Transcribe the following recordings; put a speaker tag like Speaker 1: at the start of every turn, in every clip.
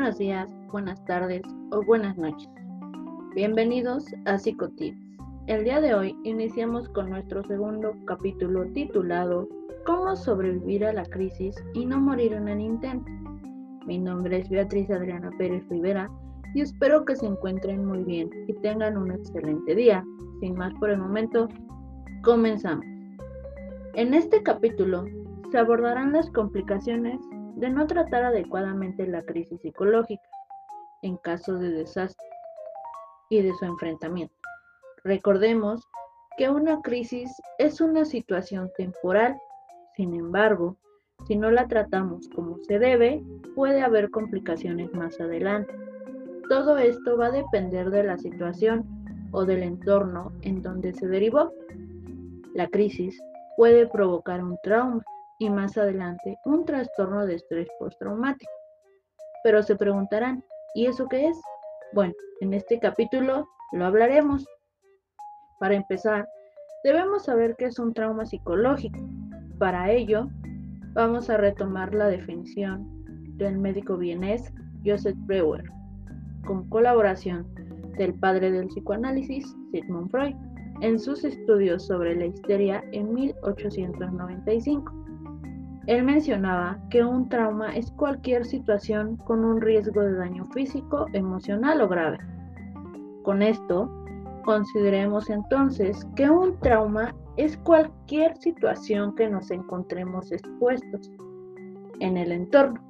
Speaker 1: buenos días, buenas tardes o buenas noches. Bienvenidos a Psicotips. El día de hoy iniciamos con nuestro segundo capítulo titulado Cómo sobrevivir a la crisis y no morir en el intento. Mi nombre es Beatriz Adriana Pérez Rivera y espero que se encuentren muy bien y tengan un excelente día. Sin más por el momento, comenzamos. En este capítulo se abordarán las complicaciones de no tratar adecuadamente la crisis psicológica en caso de desastre y de su enfrentamiento. Recordemos que una crisis es una situación temporal, sin embargo, si no la tratamos como se debe, puede haber complicaciones más adelante. Todo esto va a depender de la situación o del entorno en donde se derivó. La crisis puede provocar un trauma, y más adelante un trastorno de estrés postraumático. Pero se preguntarán, ¿y eso qué es? Bueno, en este capítulo lo hablaremos. Para empezar, debemos saber qué es un trauma psicológico. Para ello, vamos a retomar la definición del médico vienés Joseph Breuer, con colaboración del padre del psicoanálisis Sigmund Freud, en sus estudios sobre la histeria en 1895. Él mencionaba que un trauma es cualquier situación con un riesgo de daño físico, emocional o grave. Con esto, consideremos entonces que un trauma es cualquier situación que nos encontremos expuestos en el entorno,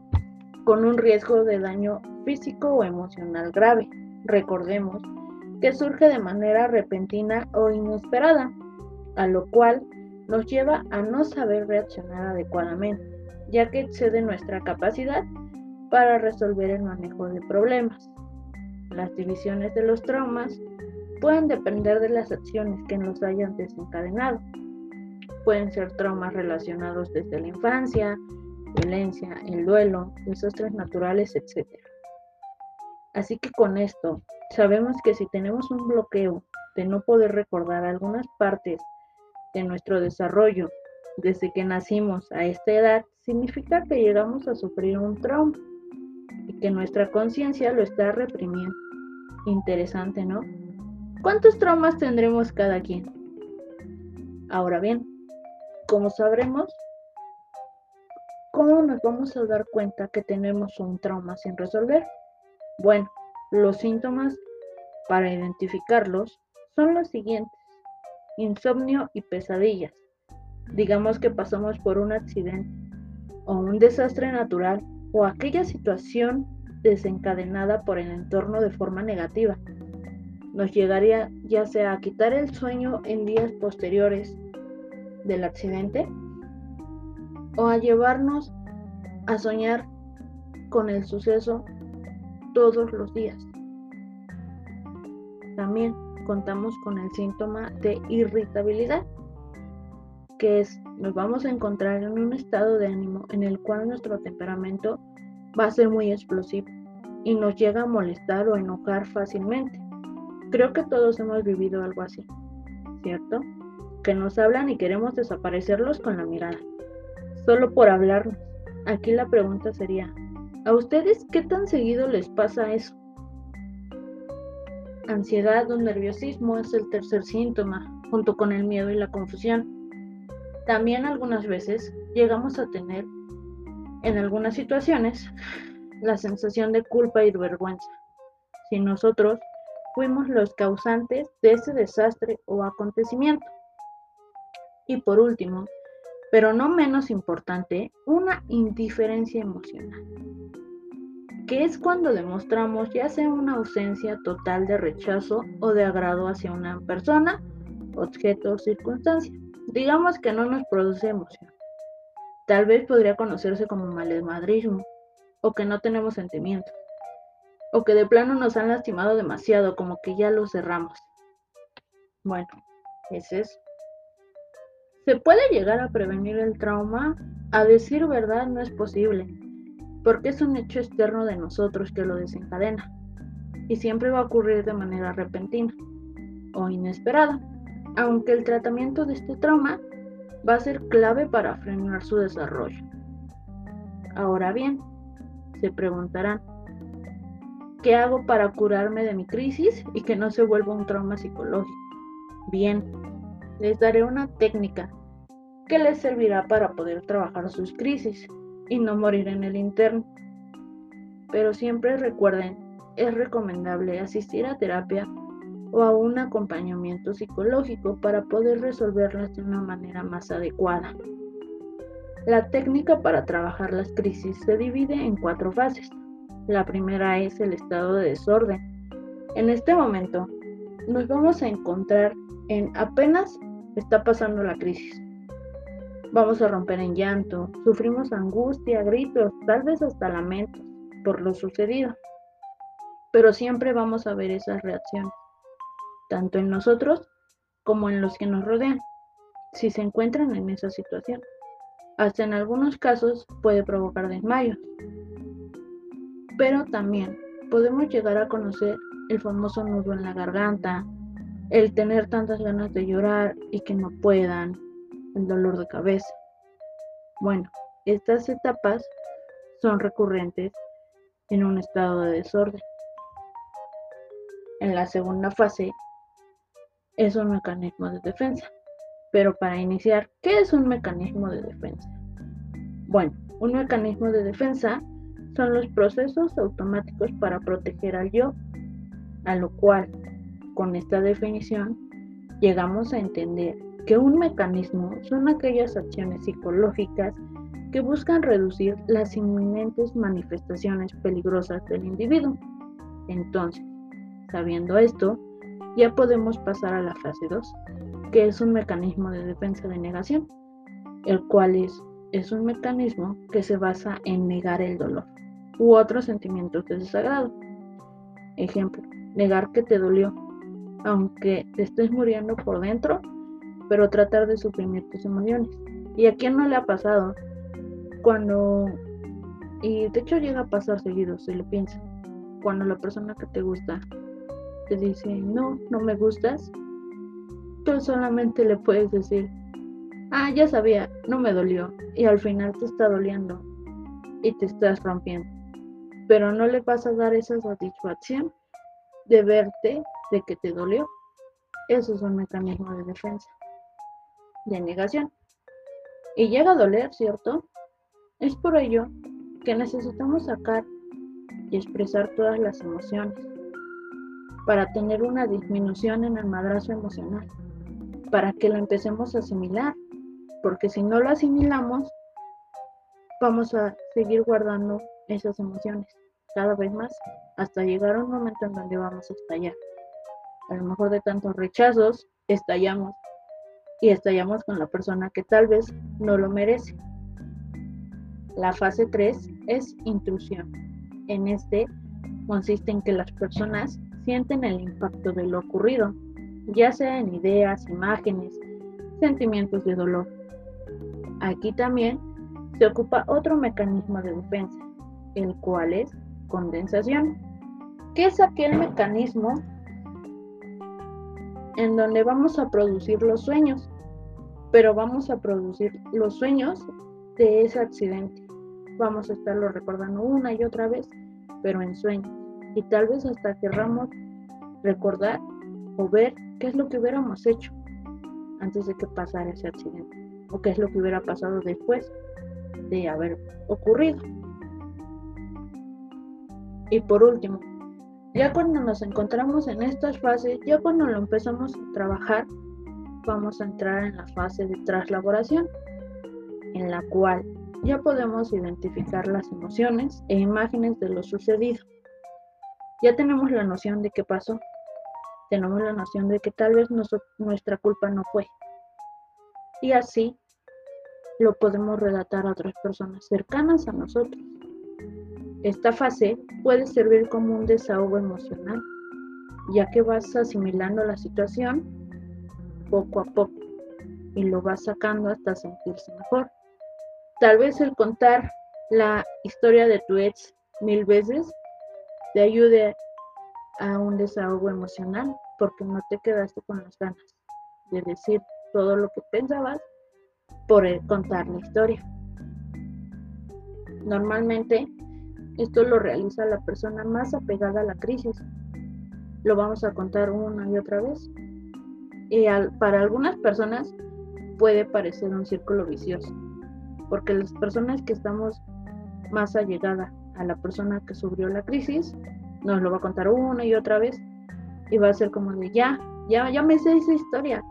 Speaker 1: con un riesgo de daño físico o emocional grave. Recordemos que surge de manera repentina o inesperada, a lo cual nos lleva a no saber reaccionar adecuadamente, ya que excede nuestra capacidad para resolver el manejo de problemas. Las divisiones de los traumas pueden depender de las acciones que nos hayan desencadenado. Pueden ser traumas relacionados desde la infancia, violencia, el duelo, desastres naturales, etc. Así que con esto sabemos que si tenemos un bloqueo de no poder recordar algunas partes de nuestro desarrollo desde que nacimos a esta edad significa que llegamos a sufrir un trauma y que nuestra conciencia lo está reprimiendo. Interesante, ¿no? ¿Cuántos traumas tendremos cada quien? Ahora bien, como sabremos, ¿cómo nos vamos a dar cuenta que tenemos un trauma sin resolver? Bueno, los síntomas para identificarlos son los siguientes insomnio y pesadillas. Digamos que pasamos por un accidente o un desastre natural o aquella situación desencadenada por el entorno de forma negativa. Nos llegaría ya sea a quitar el sueño en días posteriores del accidente o a llevarnos a soñar con el suceso todos los días. También contamos con el síntoma de irritabilidad, que es nos vamos a encontrar en un estado de ánimo en el cual nuestro temperamento va a ser muy explosivo y nos llega a molestar o enojar fácilmente. Creo que todos hemos vivido algo así, ¿cierto? Que nos hablan y queremos desaparecerlos con la mirada, solo por hablarnos. Aquí la pregunta sería, ¿a ustedes qué tan seguido les pasa eso? Ansiedad o nerviosismo es el tercer síntoma, junto con el miedo y la confusión. También algunas veces llegamos a tener, en algunas situaciones, la sensación de culpa y de vergüenza. Si nosotros fuimos los causantes de ese desastre o acontecimiento. Y por último, pero no menos importante, una indiferencia emocional que es cuando demostramos ya sea una ausencia total de rechazo o de agrado hacia una persona, objeto o circunstancia. Digamos que no nos produce emoción. Tal vez podría conocerse como malesmadrismo, o que no tenemos sentimiento, o que de plano nos han lastimado demasiado, como que ya lo cerramos. Bueno, es eso. ¿Se puede llegar a prevenir el trauma? A decir verdad no es posible porque es un hecho externo de nosotros que lo desencadena y siempre va a ocurrir de manera repentina o inesperada, aunque el tratamiento de este trauma va a ser clave para frenar su desarrollo. Ahora bien, se preguntarán, ¿Qué hago para curarme de mi crisis y que no se vuelva un trauma psicológico? Bien, les daré una técnica que les servirá para poder trabajar sus crisis y no morir en el interno. Pero siempre recuerden, es recomendable asistir a terapia o a un acompañamiento psicológico para poder resolverlas de una manera más adecuada. La técnica para trabajar las crisis se divide en cuatro fases. La primera es el estado de desorden. En este momento nos vamos a encontrar en apenas está pasando la crisis. Vamos a romper en llanto, sufrimos angustia, gritos, tal vez hasta lamentos por lo sucedido. Pero siempre vamos a ver esas reacciones, tanto en nosotros como en los que nos rodean, si se encuentran en esa situación. Hasta en algunos casos puede provocar desmayos. Pero también podemos llegar a conocer el famoso nudo en la garganta, el tener tantas ganas de llorar y que no puedan, el dolor de cabeza. Bueno, estas etapas son recurrentes en un estado de desorden. En la segunda fase es un mecanismo de defensa. Pero para iniciar, ¿qué es un mecanismo de defensa? Bueno, un mecanismo de defensa son los procesos automáticos para proteger al yo, a lo cual, con esta definición, llegamos a entender que un mecanismo son aquellas acciones psicológicas que buscan reducir las inminentes manifestaciones peligrosas del individuo. Entonces, sabiendo esto, ya podemos pasar a la fase 2, que es un mecanismo de defensa de negación, el cual es, es un mecanismo que se basa en negar el dolor u otros sentimientos de desagrado. Ejemplo, negar que te dolió, aunque te estés muriendo por dentro, pero tratar de suprimir tus emociones. ¿Y a quién no le ha pasado? Cuando, y de hecho llega a pasar seguido, si lo piensas, cuando la persona que te gusta te dice, no, no me gustas, tú solamente le puedes decir, ah, ya sabía, no me dolió, y al final te está doliendo y te estás rompiendo. Pero no le vas a dar esa satisfacción de verte de que te dolió. Eso es un mecanismo de defensa, de negación. Y llega a doler, ¿cierto? Es por ello que necesitamos sacar y expresar todas las emociones para tener una disminución en el madrazo emocional, para que lo empecemos a asimilar, porque si no lo asimilamos, vamos a seguir guardando esas emociones cada vez más hasta llegar a un momento en donde vamos a estallar. A lo mejor de tantos rechazos, estallamos y estallamos con la persona que tal vez no lo merece. La fase 3 es intrusión. En este consiste en que las personas sienten el impacto de lo ocurrido, ya sea en ideas, imágenes, sentimientos de dolor. Aquí también se ocupa otro mecanismo de defensa, el cual es condensación, que es aquel mecanismo en donde vamos a producir los sueños, pero vamos a producir los sueños de ese accidente. Vamos a estarlo recordando una y otra vez, pero en sueños y tal vez hasta querramos recordar o ver qué es lo que hubiéramos hecho antes de que pasara ese accidente o qué es lo que hubiera pasado después de haber ocurrido. Y por último, ya cuando nos encontramos en estas fases, ya cuando lo empezamos a trabajar, vamos a entrar en la fase de traslaboración, en la cual ya podemos identificar las emociones e imágenes de lo sucedido. Ya tenemos la noción de qué pasó. Tenemos la noción de que tal vez nuestra culpa no fue. Y así lo podemos relatar a otras personas cercanas a nosotros. Esta fase puede servir como un desahogo emocional, ya que vas asimilando la situación poco a poco y lo vas sacando hasta sentirse mejor. Tal vez el contar la historia de tu ex mil veces te ayude a un desahogo emocional porque no te quedaste con las ganas de decir todo lo que pensabas por contar la historia. Normalmente Esto lo realiza la persona más apegada a la crisis. Lo vamos a contar una y otra vez. Y para algunas personas puede parecer un círculo vicioso, porque las personas que estamos más allegadas a la persona que sufrió la crisis, nos lo va a contar una y otra vez y va a ser como de ya, ya, ya me sé esa historia.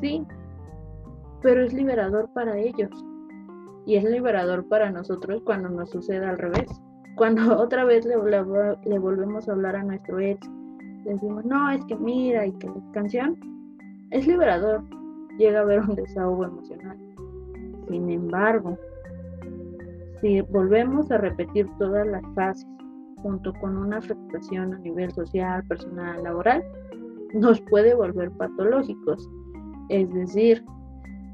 Speaker 1: Sí, pero es liberador para ellos y es liberador para nosotros cuando nos sucede al revés. Cuando otra vez le, volvemos a hablar a nuestro ex, le decimos, no, es que mira, y que la canción es liberador, llega a haber un desahogo emocional. Sin embargo, si volvemos a repetir todas las fases junto con una afectación a nivel social, personal, laboral, nos puede volver patológicos. Es decir,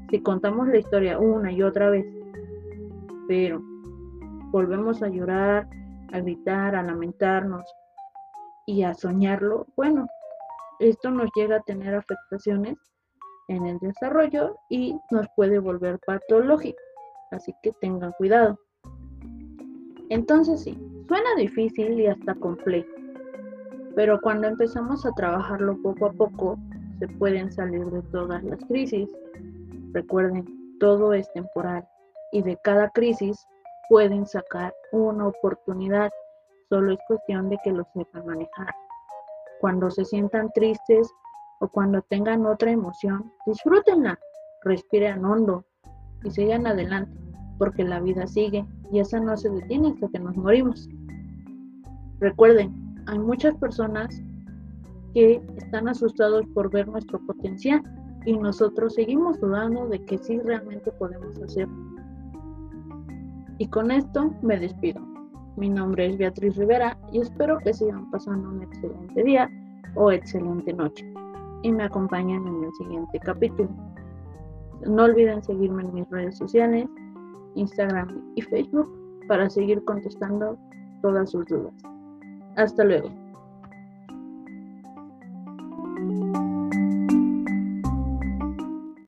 Speaker 1: si contamos la historia una y otra vez, pero volvemos a llorar, a gritar, a lamentarnos y a soñarlo, bueno, esto nos llega a tener afectaciones en el desarrollo y nos puede volver patológico. Así que tengan cuidado. Entonces sí, suena difícil y hasta complejo, pero cuando empezamos a trabajarlo poco a poco, se pueden salir de todas las crisis. Recuerden, todo es temporal y de cada crisis pueden sacar una oportunidad, solo es cuestión de que lo sepan manejar. Cuando se sientan tristes o cuando tengan otra emoción, disfrútenla, respiren hondo y sigan adelante, porque la vida sigue y esa no se detiene hasta que nos morimos. Recuerden, hay muchas personas que están asustados por ver nuestro potencial y nosotros seguimos dudando de que sí realmente podemos hacerlo. Y con esto me despido. Mi nombre es Beatriz Rivera y espero que sigan pasando un excelente día o excelente noche y me acompañen en el siguiente capítulo. No olviden seguirme en mis redes sociales, Instagram y Facebook para seguir contestando todas sus dudas. Hasta luego.